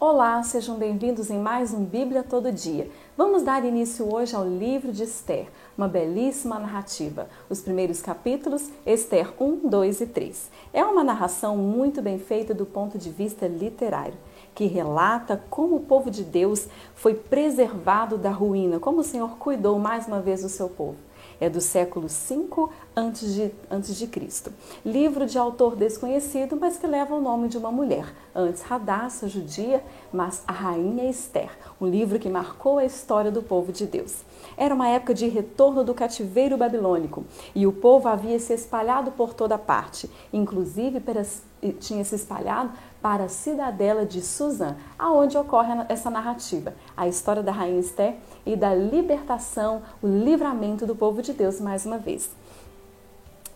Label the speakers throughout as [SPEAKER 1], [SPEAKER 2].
[SPEAKER 1] Olá, sejam bem-vindos em mais um Bíblia Todo Dia. Vamos dar início hoje ao livro de Esther, uma belíssima narrativa. Os primeiros capítulos, Esther 1, 2 e 3. É uma narração muito bem feita do ponto de vista literário, que relata como o povo de Deus foi preservado da ruína, como o Senhor cuidou mais uma vez do seu povo é do século V antes de, antes de Cristo. Livro de autor desconhecido, mas que leva o nome de uma mulher, antes Radassa, judia, mas a rainha Esther, um livro que marcou a história do povo de Deus. Era uma época de retorno do cativeiro babilônico e o povo havia se espalhado por toda parte, inclusive tinha se espalhado para a cidadela de Suzã, aonde ocorre essa narrativa, a história da rainha Esther e da libertação, o livramento do povo de Deus mais uma vez.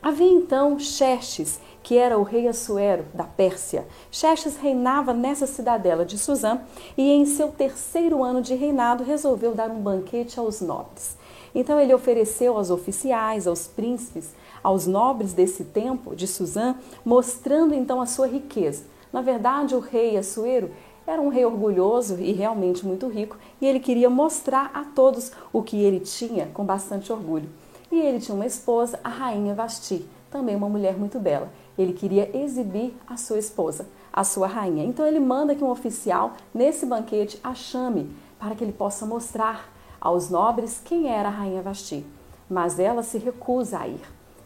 [SPEAKER 1] Havia então Xerxes, que era o rei Assuero da Pérsia. Xerxes reinava nessa cidadela de Suzã e em seu terceiro ano de reinado resolveu dar um banquete aos nobres. Então ele ofereceu aos oficiais, aos príncipes, aos nobres desse tempo de Suzã, mostrando então a sua riqueza. Na verdade, o rei Assuero era um rei orgulhoso e realmente muito rico, e ele queria mostrar a todos o que ele tinha com bastante orgulho. E ele tinha uma esposa, a rainha Vasti, também uma mulher muito bela. Ele queria exibir a sua esposa, a sua rainha. Então ele manda que um oficial, nesse banquete, a chame para que ele possa mostrar aos nobres quem era a rainha Vasti. Mas ela se recusa a ir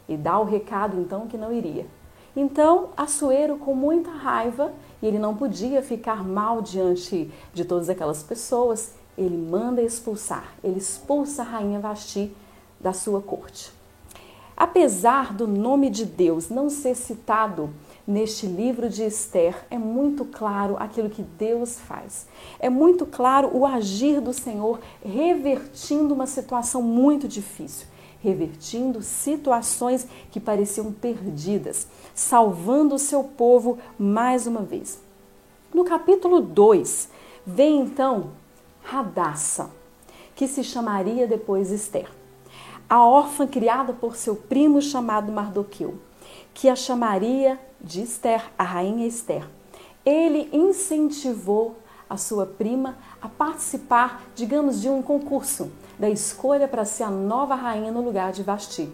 [SPEAKER 1] e dá o recado então que não iria. Então, Assuero, com muita raiva, e ele não podia ficar mal diante de todas aquelas pessoas, ele manda expulsar, ele expulsa a rainha Vasti da sua corte. Apesar do nome de Deus não ser citado neste livro de Esther, é muito claro aquilo que Deus faz. É muito claro o agir do Senhor revertindo uma situação muito difícil revertindo situações que pareciam perdidas, salvando o seu povo mais uma vez. No capítulo 2, vem então Radassa, que se chamaria depois Esther, a órfã criada por seu primo chamado Mardoqueu, que a chamaria de Esther, a rainha Esther. Ele incentivou a sua prima a participar, digamos, de um concurso da escolha para ser a nova rainha no lugar de Vasti.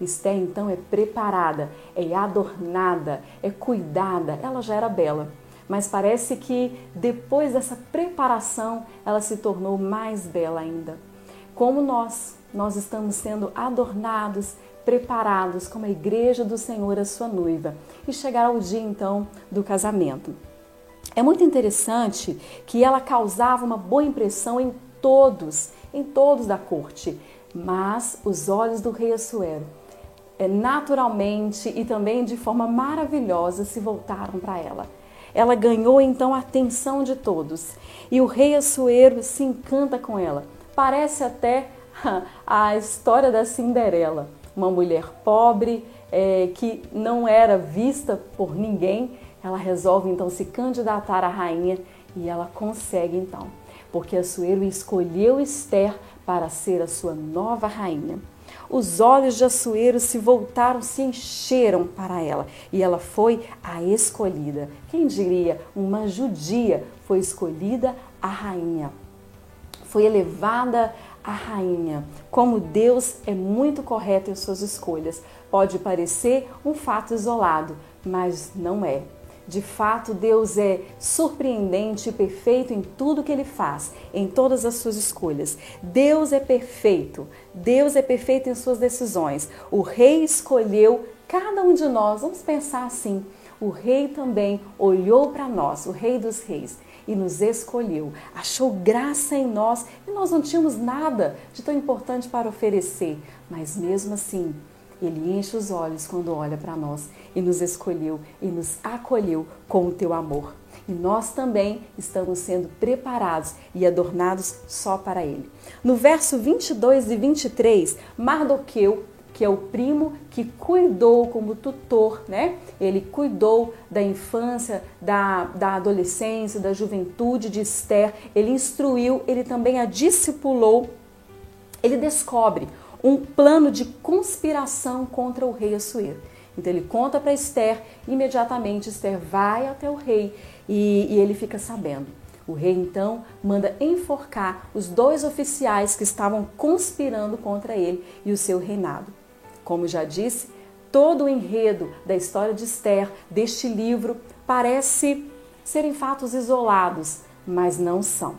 [SPEAKER 1] Esther então é preparada, é adornada, é cuidada. Ela já era bela, mas parece que depois dessa preparação ela se tornou mais bela ainda. Como nós, nós estamos sendo adornados, preparados como a igreja do Senhor, a sua noiva, e chegar ao dia então do casamento. É muito interessante que ela causava uma boa impressão em todos, em todos da corte, mas os olhos do rei Assuero, é, naturalmente e também de forma maravilhosa, se voltaram para ela. Ela ganhou então a atenção de todos e o rei Assuero se encanta com ela. Parece até a história da Cinderela, uma mulher pobre é, que não era vista por ninguém. Ela resolve então se candidatar à rainha e ela consegue então porque Assuero escolheu Esther para ser a sua nova rainha. Os olhos de Assuero se voltaram, se encheram para ela e ela foi a escolhida. Quem diria, uma judia foi escolhida a rainha. Foi elevada a rainha. Como Deus é muito correto em suas escolhas. Pode parecer um fato isolado, mas não é. De fato, Deus é surpreendente e perfeito em tudo que ele faz, em todas as suas escolhas. Deus é perfeito. Deus é perfeito em suas decisões. O rei escolheu cada um de nós. Vamos pensar assim. O rei também olhou para nós, o rei dos reis, e nos escolheu. Achou graça em nós e nós não tínhamos nada de tão importante para oferecer, mas mesmo assim, ele enche os olhos quando olha para nós e nos escolheu e nos acolheu com o teu amor. E nós também estamos sendo preparados e adornados só para Ele. No verso 22 e 23, Mardoqueu, que é o primo que cuidou como tutor, né? Ele cuidou da infância, da, da adolescência, da juventude de Esther. Ele instruiu, ele também a discipulou. Ele descobre um plano de conspiração contra o rei Assuero. Então ele conta para Esther, imediatamente Esther vai até o rei e, e ele fica sabendo. O rei então manda enforcar os dois oficiais que estavam conspirando contra ele e o seu reinado. Como já disse, todo o enredo da história de Esther, deste livro, parece serem fatos isolados, mas não são.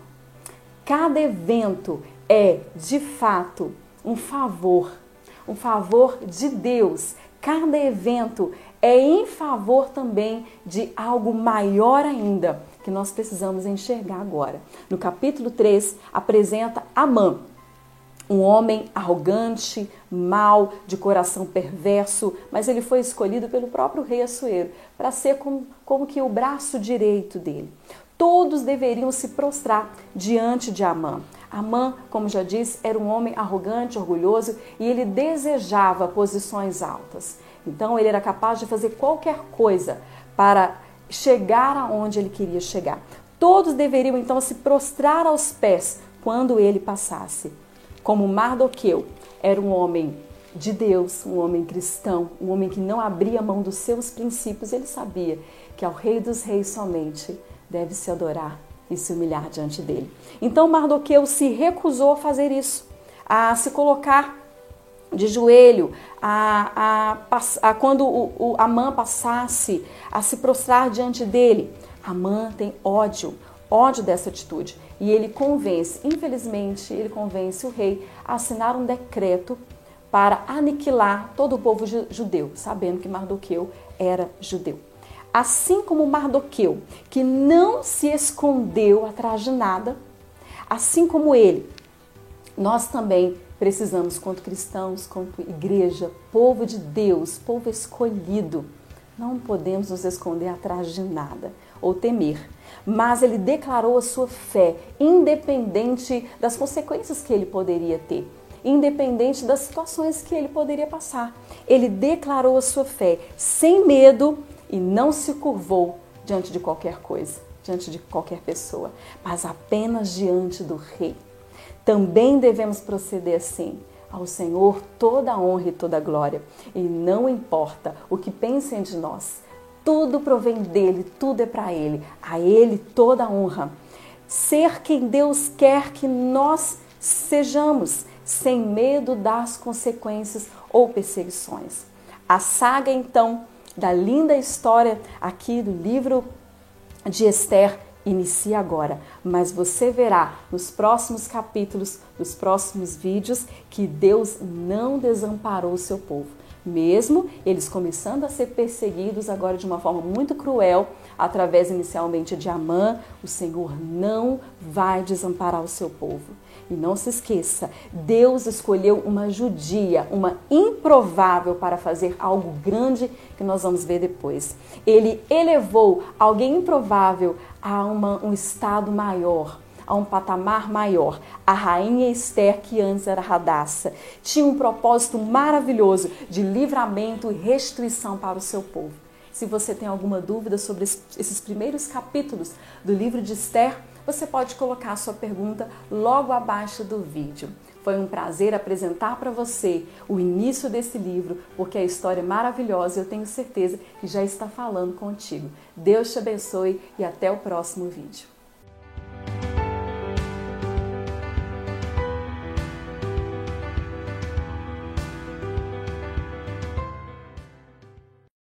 [SPEAKER 1] Cada evento é, de fato, um favor, um favor de Deus. Cada evento é em favor também de algo maior ainda que nós precisamos enxergar agora. No capítulo 3, apresenta Amã, um homem arrogante, mau, de coração perverso, mas ele foi escolhido pelo próprio rei Assuero para ser como, como que o braço direito dele. Todos deveriam se prostrar diante de Amã. Amã, como já disse, era um homem arrogante, orgulhoso e ele desejava posições altas. Então ele era capaz de fazer qualquer coisa para chegar aonde ele queria chegar. Todos deveriam então se prostrar aos pés quando ele passasse. Como Mardoqueu era um homem de Deus, um homem cristão, um homem que não abria mão dos seus princípios, ele sabia que ao Rei dos Reis somente deve se adorar e se humilhar diante dele. Então Mardoqueu se recusou a fazer isso, a se colocar de joelho, a, a, a quando o, o Amã passasse a se prostrar diante dele. Amã tem ódio, ódio dessa atitude. E ele convence, infelizmente, ele convence o rei a assinar um decreto para aniquilar todo o povo judeu, sabendo que Mardoqueu era judeu. Assim como Mardoqueu, que não se escondeu atrás de nada, assim como ele, nós também precisamos, quanto cristãos, quanto igreja, povo de Deus, povo escolhido, não podemos nos esconder atrás de nada ou temer. Mas ele declarou a sua fé, independente das consequências que ele poderia ter, independente das situações que ele poderia passar. Ele declarou a sua fé sem medo e não se curvou diante de qualquer coisa, diante de qualquer pessoa, mas apenas diante do Rei. Também devemos proceder assim. Ao Senhor toda a honra e toda a glória. E não importa o que pensem de nós, tudo provém dele, tudo é para ele. A ele toda a honra. Ser quem Deus quer que nós sejamos, sem medo das consequências ou perseguições. A saga, então, da linda história aqui do livro de Esther inicia agora, mas você verá nos próximos capítulos, nos próximos vídeos, que Deus não desamparou o seu povo. Mesmo eles começando a ser perseguidos agora de uma forma muito cruel, através inicialmente de Amã, o Senhor não vai desamparar o seu povo. E não se esqueça, Deus escolheu uma judia, uma improvável para fazer algo grande que nós vamos ver depois. Ele elevou alguém improvável a uma, um estado maior, a um patamar maior. A rainha Esther, que antes era radaça, tinha um propósito maravilhoso de livramento e restrição para o seu povo. Se você tem alguma dúvida sobre esses primeiros capítulos do livro de Esther, você pode colocar a sua pergunta logo abaixo do vídeo. Foi um prazer apresentar para você o início desse livro, porque a história é maravilhosa e eu tenho certeza que já está falando contigo. Deus te abençoe e até o próximo vídeo.